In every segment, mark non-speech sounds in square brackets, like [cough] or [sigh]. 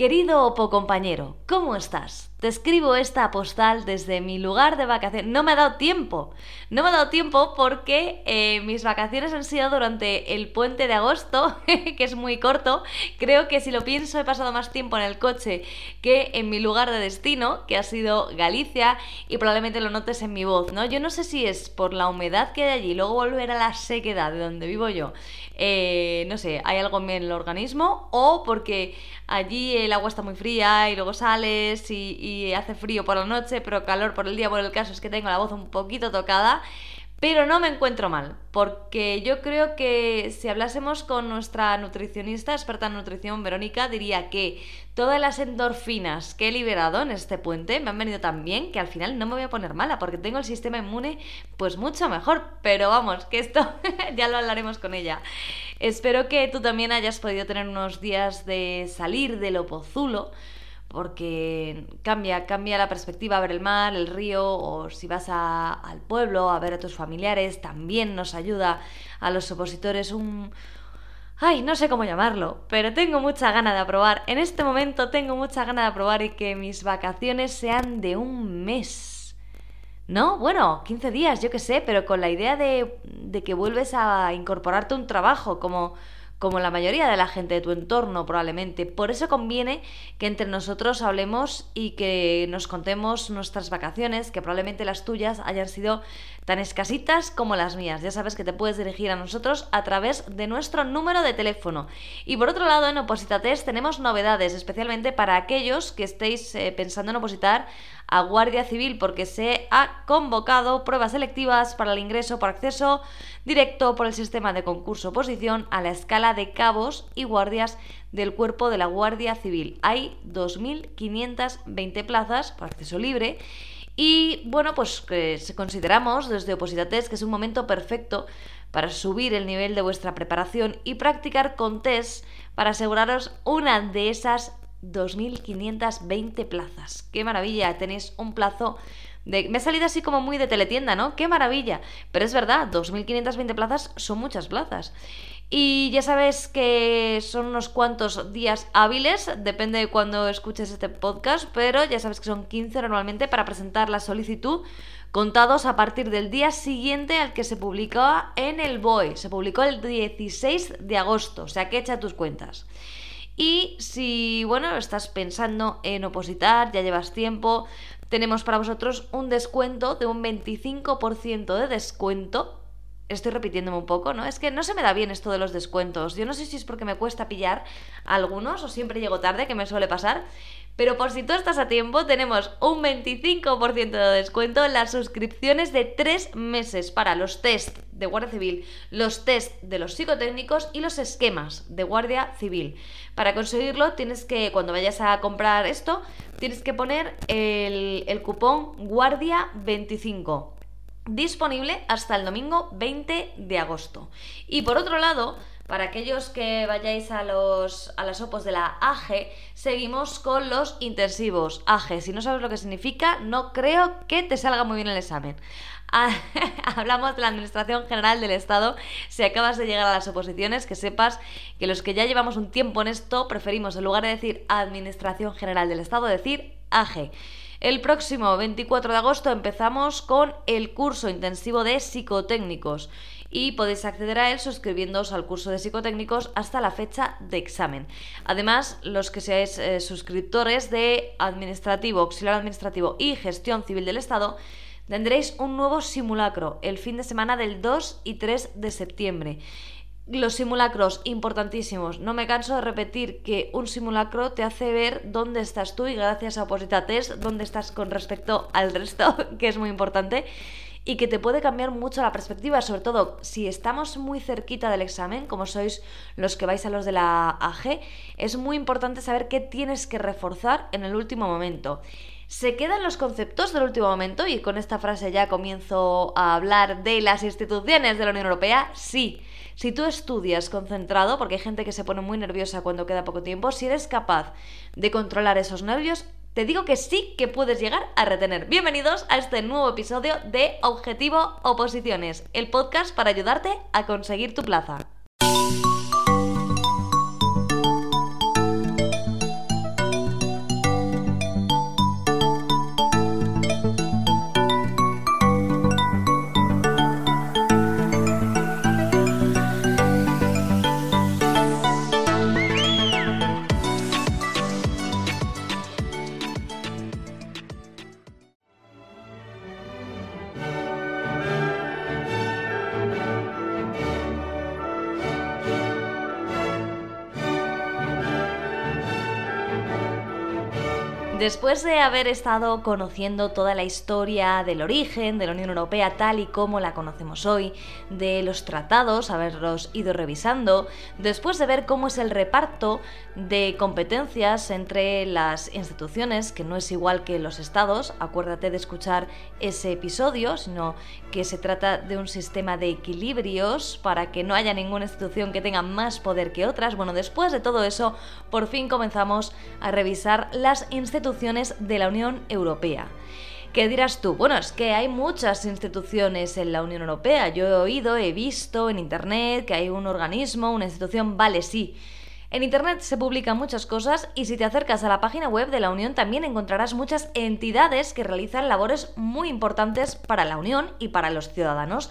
Querido Opo compañero, ¿cómo estás? Te escribo esta postal desde mi lugar de vacaciones. No me ha dado tiempo. No me ha dado tiempo porque eh, mis vacaciones han sido durante el puente de agosto, [laughs] que es muy corto. Creo que si lo pienso he pasado más tiempo en el coche que en mi lugar de destino, que ha sido Galicia, y probablemente lo notes en mi voz, ¿no? Yo no sé si es por la humedad que hay allí, luego volver a la sequedad de donde vivo yo. Eh, no sé, hay algo en el organismo, o porque allí el agua está muy fría y luego sales y y hace frío por la noche, pero calor por el día. Bueno, el caso es que tengo la voz un poquito tocada, pero no me encuentro mal, porque yo creo que si hablásemos con nuestra nutricionista, experta en nutrición, Verónica, diría que todas las endorfinas que he liberado en este puente me han venido tan bien que al final no me voy a poner mala, porque tengo el sistema inmune pues mucho mejor. Pero vamos, que esto [laughs] ya lo hablaremos con ella. Espero que tú también hayas podido tener unos días de salir del opozulo porque cambia, cambia la perspectiva a ver el mar, el río, o si vas al pueblo a ver a tus familiares, también nos ayuda a los opositores un... Ay, no sé cómo llamarlo, pero tengo mucha gana de aprobar. En este momento tengo mucha gana de aprobar y que mis vacaciones sean de un mes. ¿No? Bueno, 15 días, yo qué sé, pero con la idea de, de que vuelves a incorporarte un trabajo como como la mayoría de la gente de tu entorno probablemente. Por eso conviene que entre nosotros hablemos y que nos contemos nuestras vacaciones, que probablemente las tuyas hayan sido tan escasitas como las mías. Ya sabes que te puedes dirigir a nosotros a través de nuestro número de teléfono. Y por otro lado, en Oposita Test tenemos novedades, especialmente para aquellos que estéis eh, pensando en opositar a Guardia Civil, porque se ha convocado pruebas selectivas para el ingreso por acceso directo por el sistema de concurso oposición a la escala de cabos y guardias del cuerpo de la Guardia Civil. Hay 2.520 plazas por acceso libre y bueno, pues que consideramos desde Opositates que es un momento perfecto para subir el nivel de vuestra preparación y practicar con test para aseguraros una de esas 2.520 plazas. ¡Qué maravilla! Tenéis un plazo de... Me ha salido así como muy de teletienda, ¿no? ¡Qué maravilla! Pero es verdad, 2.520 plazas son muchas plazas. Y ya sabes que son unos cuantos días hábiles, depende de cuando escuches este podcast, pero ya sabes que son 15 normalmente para presentar la solicitud, contados a partir del día siguiente al que se publicó en el BOE. Se publicó el 16 de agosto, o sea que echa tus cuentas. Y si, bueno, estás pensando en opositar, ya llevas tiempo, tenemos para vosotros un descuento de un 25% de descuento estoy repitiéndome un poco, ¿no? Es que no se me da bien esto de los descuentos. Yo no sé si es porque me cuesta pillar algunos o siempre llego tarde, que me suele pasar. Pero por si tú estás a tiempo, tenemos un 25% de descuento en las suscripciones de tres meses para los test de Guardia Civil, los test de los psicotécnicos y los esquemas de Guardia Civil. Para conseguirlo, tienes que, cuando vayas a comprar esto, tienes que poner el, el cupón Guardia25 disponible hasta el domingo 20 de agosto. Y por otro lado, para aquellos que vayáis a, los, a las opos de la AG, seguimos con los intensivos AG. Si no sabes lo que significa, no creo que te salga muy bien el examen. [laughs] Hablamos de la Administración General del Estado. Si acabas de llegar a las oposiciones, que sepas que los que ya llevamos un tiempo en esto, preferimos en lugar de decir Administración General del Estado, decir AG. El próximo 24 de agosto empezamos con el curso intensivo de psicotécnicos y podéis acceder a él suscribiéndoos al curso de psicotécnicos hasta la fecha de examen. Además, los que seáis eh, suscriptores de administrativo, auxiliar administrativo y gestión civil del Estado, tendréis un nuevo simulacro el fin de semana del 2 y 3 de septiembre los simulacros, importantísimos. No me canso de repetir que un simulacro te hace ver dónde estás tú y gracias a Oposita Test, dónde estás con respecto al resto, [laughs] que es muy importante y que te puede cambiar mucho la perspectiva, sobre todo si estamos muy cerquita del examen, como sois los que vais a los de la AG, es muy importante saber qué tienes que reforzar en el último momento. ¿Se quedan los conceptos del último momento? Y con esta frase ya comienzo a hablar de las instituciones de la Unión Europea. Sí, si tú estudias concentrado, porque hay gente que se pone muy nerviosa cuando queda poco tiempo, si eres capaz de controlar esos nervios, te digo que sí que puedes llegar a retener. Bienvenidos a este nuevo episodio de Objetivo Oposiciones, el podcast para ayudarte a conseguir tu plaza. Después de haber estado conociendo toda la historia del origen de la Unión Europea tal y como la conocemos hoy, de los tratados, haberlos ido revisando, después de ver cómo es el reparto de competencias entre las instituciones, que no es igual que los estados, acuérdate de escuchar ese episodio, sino que se trata de un sistema de equilibrios para que no haya ninguna institución que tenga más poder que otras. Bueno, después de todo eso, por fin comenzamos a revisar las instituciones de la Unión Europea. ¿Qué dirás tú? Bueno, es que hay muchas instituciones en la Unión Europea. Yo he oído, he visto en Internet que hay un organismo, una institución, vale, sí. En Internet se publican muchas cosas y si te acercas a la página web de la Unión también encontrarás muchas entidades que realizan labores muy importantes para la Unión y para los ciudadanos.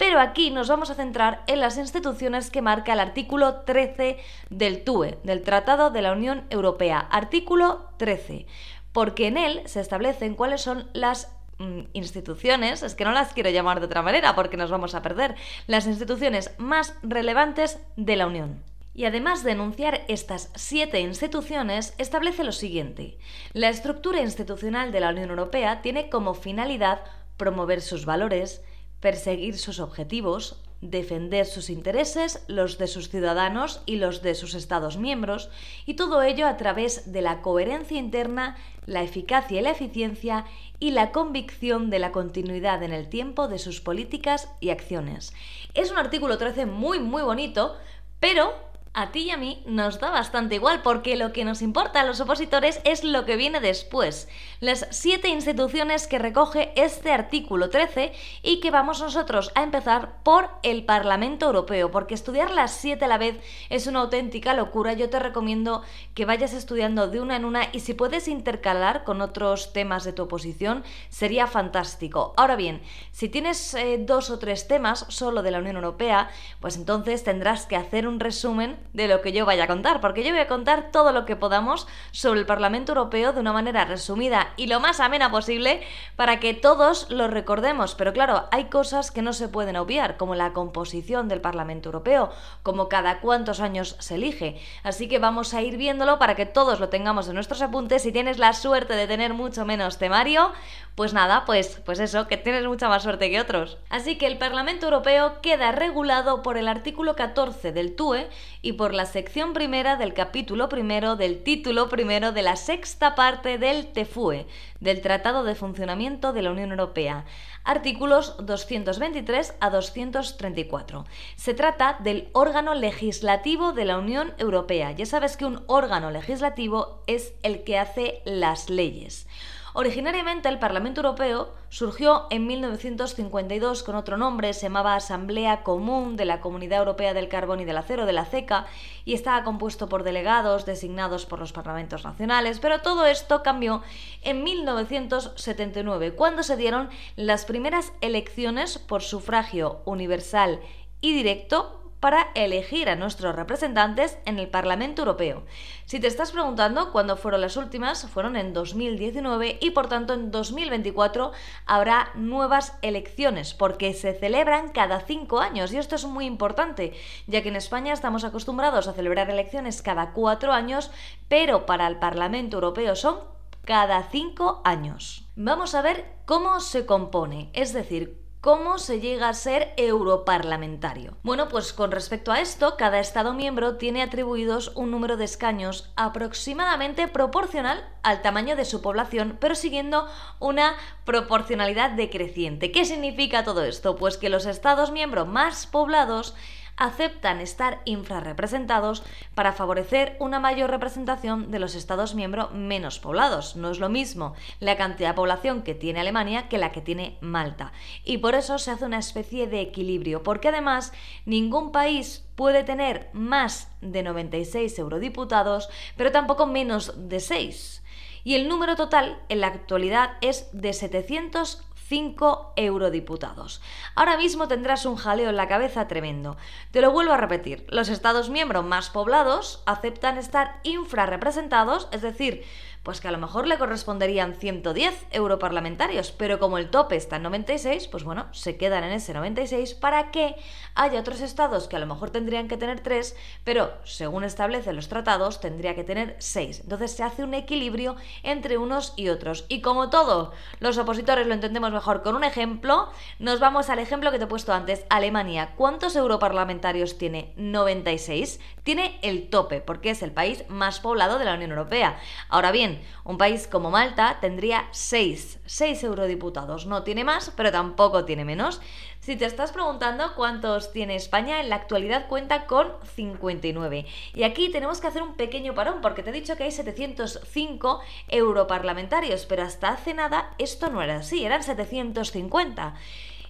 Pero aquí nos vamos a centrar en las instituciones que marca el artículo 13 del TUE, del Tratado de la Unión Europea. Artículo 13. Porque en él se establecen cuáles son las mm, instituciones, es que no las quiero llamar de otra manera porque nos vamos a perder, las instituciones más relevantes de la Unión. Y además de enunciar estas siete instituciones, establece lo siguiente. La estructura institucional de la Unión Europea tiene como finalidad promover sus valores, perseguir sus objetivos, defender sus intereses, los de sus ciudadanos y los de sus Estados miembros, y todo ello a través de la coherencia interna, la eficacia y la eficiencia y la convicción de la continuidad en el tiempo de sus políticas y acciones. Es un artículo 13 muy muy bonito, pero a ti y a mí nos da bastante igual porque lo que nos importa a los opositores es lo que viene después, las siete instituciones que recoge este artículo 13 y que vamos nosotros a empezar por el Parlamento Europeo, porque estudiar las siete a la vez es una auténtica locura. Yo te recomiendo que vayas estudiando de una en una y si puedes intercalar con otros temas de tu oposición sería fantástico. Ahora bien, si tienes eh, dos o tres temas solo de la Unión Europea, pues entonces tendrás que hacer un resumen de lo que yo vaya a contar, porque yo voy a contar todo lo que podamos sobre el Parlamento Europeo de una manera resumida y lo más amena posible para que todos lo recordemos. Pero claro, hay cosas que no se pueden obviar, como la composición del Parlamento Europeo, como cada cuántos años se elige. Así que vamos a ir viéndolo para que todos lo tengamos en nuestros apuntes. Si tienes la suerte de tener mucho menos temario, pues nada, pues, pues eso, que tienes mucha más suerte que otros. Así que el Parlamento Europeo queda regulado por el artículo 14 del TUE y por la sección primera del capítulo primero del título primero de la sexta parte del TEFUE, del Tratado de Funcionamiento de la Unión Europea, artículos 223 a 234. Se trata del órgano legislativo de la Unión Europea. Ya sabes que un órgano legislativo es el que hace las leyes. Originariamente el Parlamento Europeo surgió en 1952 con otro nombre, se llamaba Asamblea Común de la Comunidad Europea del Carbón y del Acero, de la CECA, y estaba compuesto por delegados designados por los parlamentos nacionales, pero todo esto cambió en 1979, cuando se dieron las primeras elecciones por sufragio universal y directo para elegir a nuestros representantes en el Parlamento Europeo. Si te estás preguntando cuándo fueron las últimas, fueron en 2019 y por tanto en 2024 habrá nuevas elecciones porque se celebran cada cinco años y esto es muy importante ya que en España estamos acostumbrados a celebrar elecciones cada cuatro años, pero para el Parlamento Europeo son cada cinco años. Vamos a ver cómo se compone, es decir, ¿Cómo se llega a ser europarlamentario? Bueno, pues con respecto a esto, cada Estado miembro tiene atribuidos un número de escaños aproximadamente proporcional al tamaño de su población, pero siguiendo una proporcionalidad decreciente. ¿Qué significa todo esto? Pues que los Estados miembros más poblados aceptan estar infrarrepresentados para favorecer una mayor representación de los Estados miembros menos poblados. No es lo mismo la cantidad de población que tiene Alemania que la que tiene Malta. Y por eso se hace una especie de equilibrio, porque además ningún país puede tener más de 96 eurodiputados, pero tampoco menos de 6. Y el número total en la actualidad es de 700 5 eurodiputados. Ahora mismo tendrás un jaleo en la cabeza tremendo. Te lo vuelvo a repetir, los Estados miembros más poblados aceptan estar infrarrepresentados, es decir, pues que a lo mejor le corresponderían 110 europarlamentarios, pero como el tope está en 96, pues bueno, se quedan en ese 96 para que haya otros estados que a lo mejor tendrían que tener 3, pero según establecen los tratados tendría que tener 6. Entonces se hace un equilibrio entre unos y otros. Y como todo, los opositores lo entendemos mejor con un ejemplo, nos vamos al ejemplo que te he puesto antes, Alemania. ¿Cuántos europarlamentarios tiene? 96. Tiene el tope, porque es el país más poblado de la Unión Europea. Ahora bien, un país como Malta tendría 6, 6 eurodiputados. No tiene más, pero tampoco tiene menos. Si te estás preguntando cuántos tiene España, en la actualidad cuenta con 59. Y aquí tenemos que hacer un pequeño parón, porque te he dicho que hay 705 europarlamentarios, pero hasta hace nada esto no era así, eran 750.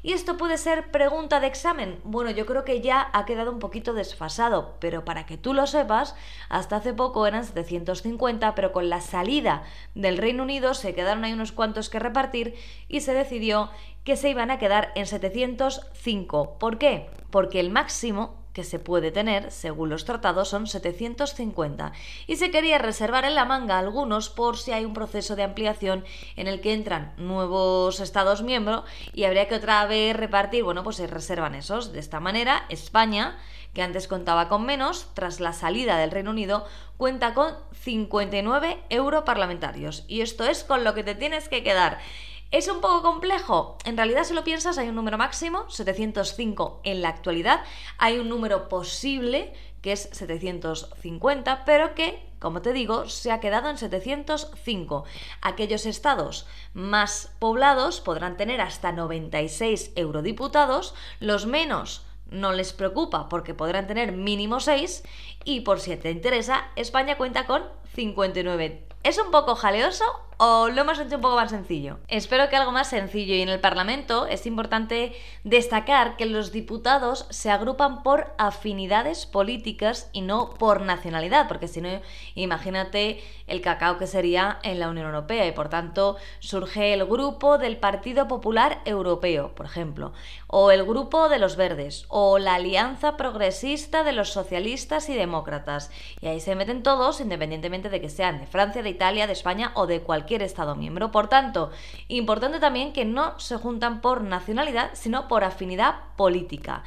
¿Y esto puede ser pregunta de examen? Bueno, yo creo que ya ha quedado un poquito desfasado, pero para que tú lo sepas, hasta hace poco eran 750, pero con la salida del Reino Unido se quedaron ahí unos cuantos que repartir y se decidió que se iban a quedar en 705. ¿Por qué? Porque el máximo que se puede tener, según los tratados, son 750 y se quería reservar en la manga algunos por si hay un proceso de ampliación en el que entran nuevos Estados miembros y habría que otra vez repartir, bueno, pues se reservan esos. De esta manera, España, que antes contaba con menos, tras la salida del Reino Unido, cuenta con 59 europarlamentarios y esto es con lo que te tienes que quedar. ¿Es un poco complejo? En realidad, si lo piensas, hay un número máximo, 705 en la actualidad. Hay un número posible, que es 750, pero que, como te digo, se ha quedado en 705. Aquellos estados más poblados podrán tener hasta 96 eurodiputados, los menos no les preocupa porque podrán tener mínimo 6 y por si te interesa, España cuenta con 59. ¿Es un poco jaleoso o lo hemos hecho un poco más sencillo? Espero que algo más sencillo y en el Parlamento es importante destacar que los diputados se agrupan por afinidades políticas y no por nacionalidad, porque si no, imagínate el cacao que sería en la Unión Europea y por tanto surge el grupo del Partido Popular Europeo, por ejemplo, o el grupo de los verdes, o la Alianza Progresista de los Socialistas y Demócratas. Y ahí se meten todos independientemente de que sean de Francia, de Italia, de España o de cualquier Estado miembro. Por tanto, importante también que no se juntan por nacionalidad, sino por afinidad política.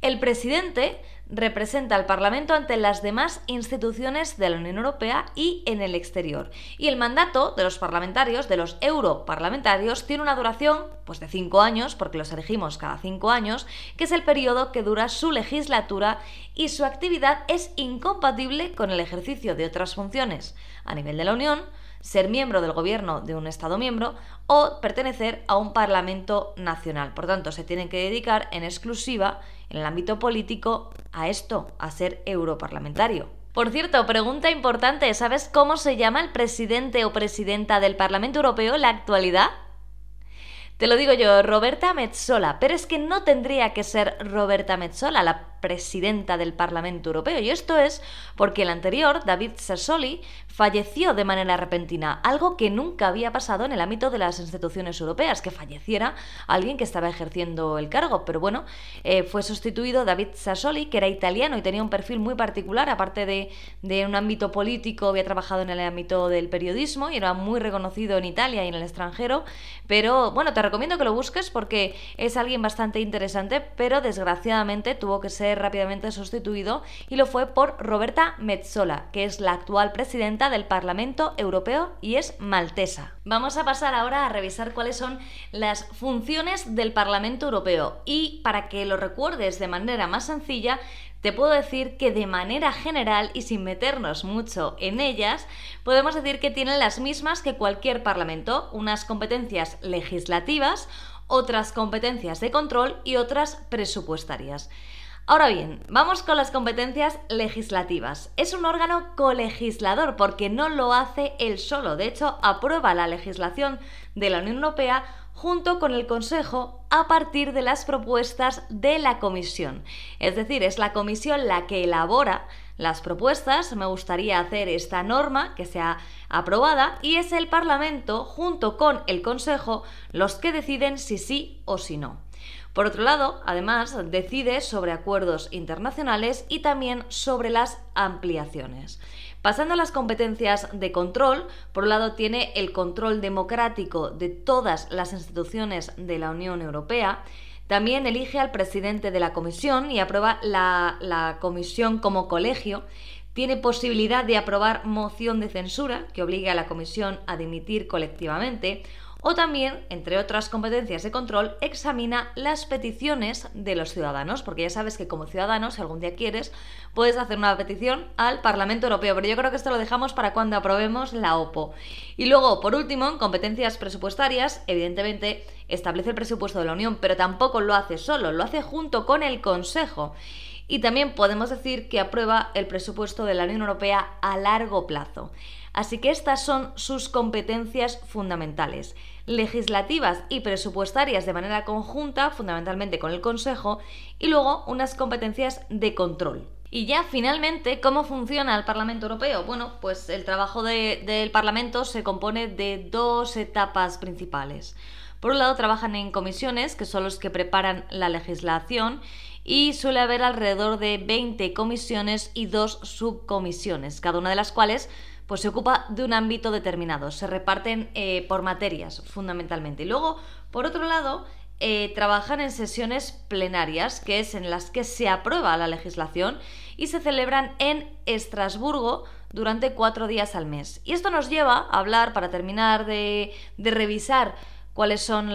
El presidente representa al Parlamento ante las demás instituciones de la Unión Europea y en el exterior. Y el mandato de los parlamentarios, de los europarlamentarios, tiene una duración pues, de cinco años, porque los elegimos cada cinco años, que es el periodo que dura su legislatura y su actividad es incompatible con el ejercicio de otras funciones a nivel de la Unión, ser miembro del gobierno de un Estado miembro o pertenecer a un Parlamento nacional. Por tanto, se tienen que dedicar en exclusiva, en el ámbito político, a esto, a ser europarlamentario. Por cierto, pregunta importante, ¿sabes cómo se llama el presidente o presidenta del Parlamento Europeo en la actualidad? Te lo digo yo, Roberta Metzola, pero es que no tendría que ser Roberta Metzola la presidenta del Parlamento Europeo. Y esto es porque el anterior, David Sassoli, falleció de manera repentina, algo que nunca había pasado en el ámbito de las instituciones europeas, que falleciera alguien que estaba ejerciendo el cargo. Pero bueno, eh, fue sustituido David Sassoli, que era italiano y tenía un perfil muy particular, aparte de, de un ámbito político, había trabajado en el ámbito del periodismo y era muy reconocido en Italia y en el extranjero. Pero bueno, te recomiendo que lo busques porque es alguien bastante interesante, pero desgraciadamente tuvo que ser rápidamente sustituido y lo fue por Roberta Metzola, que es la actual presidenta del Parlamento Europeo y es maltesa. Vamos a pasar ahora a revisar cuáles son las funciones del Parlamento Europeo y para que lo recuerdes de manera más sencilla, te puedo decir que de manera general y sin meternos mucho en ellas, podemos decir que tienen las mismas que cualquier parlamento, unas competencias legislativas, otras competencias de control y otras presupuestarias. Ahora bien, vamos con las competencias legislativas. Es un órgano colegislador porque no lo hace él solo. De hecho, aprueba la legislación de la Unión Europea junto con el Consejo a partir de las propuestas de la Comisión. Es decir, es la Comisión la que elabora las propuestas, me gustaría hacer esta norma que sea aprobada y es el Parlamento junto con el Consejo los que deciden si sí o si no. Por otro lado, además, decide sobre acuerdos internacionales y también sobre las ampliaciones. Pasando a las competencias de control, por un lado tiene el control democrático de todas las instituciones de la Unión Europea, también elige al presidente de la comisión y aprueba la, comisión como colegio. Tiene posibilidad de aprobar moción de censura que obligue a la comisión a dimitir colectivamente o también, entre otras competencias de control, examina las peticiones de los ciudadanos, porque ya sabes que como ciudadanos, si algún día quieres, puedes hacer una petición al Parlamento Europeo, pero yo creo que esto lo dejamos para cuando aprobemos la OPO. Y luego, por último, en competencias presupuestarias, evidentemente establece el presupuesto de la Unión, pero tampoco lo hace solo, lo hace junto con el Consejo. Y también podemos decir que aprueba el presupuesto de la Unión Europea a largo plazo. Así que estas son sus competencias fundamentales, legislativas y presupuestarias de manera conjunta, fundamentalmente con el Consejo, y luego unas competencias de control. Y ya finalmente, ¿cómo funciona el Parlamento Europeo? Bueno, pues el trabajo del Parlamento se compone de dos etapas principales. Por un lado, trabajan en comisiones, que son los que preparan la legislación, y suele haber alrededor de 20 comisiones y dos subcomisiones, cada una de las cuales pues se ocupa de un ámbito determinado, se reparten eh, por materias fundamentalmente. Y luego, por otro lado, eh, trabajan en sesiones plenarias, que es en las que se aprueba la legislación y se celebran en Estrasburgo durante cuatro días al mes. Y esto nos lleva a hablar, para terminar de, revisar cuáles son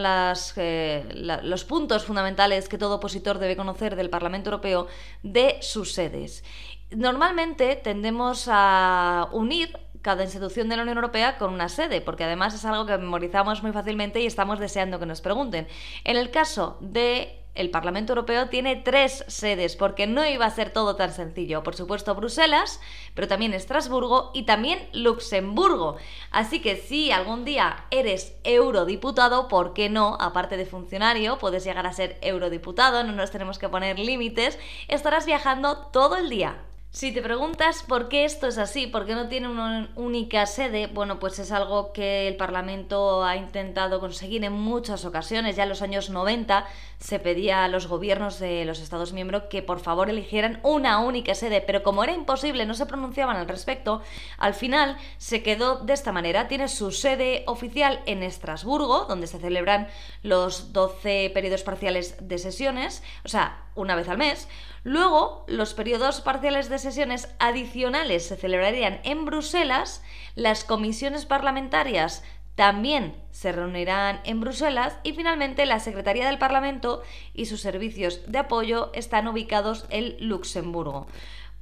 eh, los puntos fundamentales que todo opositor debe conocer del Parlamento Europeo de sus sedes. Normalmente tendemos a unir cada institución de la Unión Europea con una sede, porque además es algo que memorizamos muy fácilmente y estamos deseando que nos pregunten. En el caso de el Parlamento Europeo tiene tres sedes, porque no iba a ser todo tan sencillo. Por supuesto, Bruselas, pero también Estrasburgo y también Luxemburgo. Así que si algún día eres eurodiputado, ¿por qué no? Aparte de funcionario, puedes llegar a ser eurodiputado, no nos tenemos que poner límites, estarás viajando todo el día si te preguntas por qué esto es así, por qué no tiene una única sede, bueno, pues es algo que el Parlamento ha intentado conseguir en muchas ocasiones. Ya en los años 90 se pedía a los gobiernos de los Estados miembros que por favor eligieran una única sede, pero como era imposible, no se pronunciaban al respecto, al final se quedó de esta manera. Tiene su sede oficial en Estrasburgo, donde se celebran los 12 periodos parciales de sesiones, o sea, una vez al mes. Luego, los periodos parciales de sesiones adicionales se celebrarían en Bruselas, las comisiones parlamentarias también se reunirán en Bruselas y finalmente la Secretaría del Parlamento y sus servicios de apoyo están ubicados en Luxemburgo.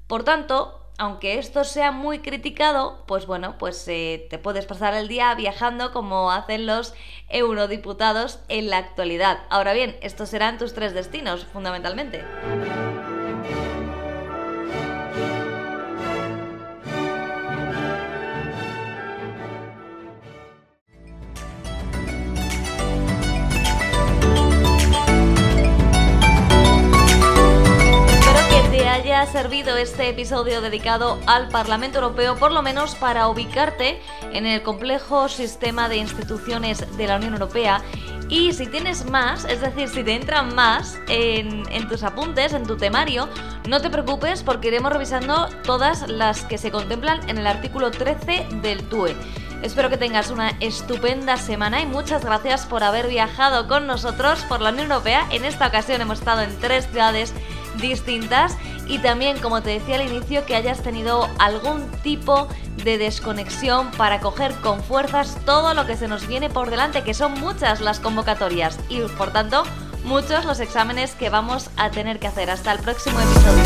Por tanto, aunque esto sea muy criticado, pues bueno, pues eh, te puedes pasar el día viajando como hacen los eurodiputados en la actualidad. Ahora bien, estos serán tus tres destinos, fundamentalmente. Haya servido este episodio dedicado al Parlamento Europeo, por lo menos para ubicarte en el complejo sistema de instituciones de la Unión Europea. Y si tienes más, es decir, si te entran más en, en tus apuntes, en tu temario, no te preocupes porque iremos revisando todas las que se contemplan en el artículo 13 del TUE. Espero que tengas una estupenda semana y muchas gracias por haber viajado con nosotros por la Unión Europea. En esta ocasión hemos estado en tres ciudades distintas y también, como te decía al inicio, que hayas tenido algún tipo de desconexión para coger con fuerzas todo lo que se nos viene por delante, que son muchas las convocatorias y por tanto muchos los exámenes que vamos a tener que hacer. Hasta el próximo episodio.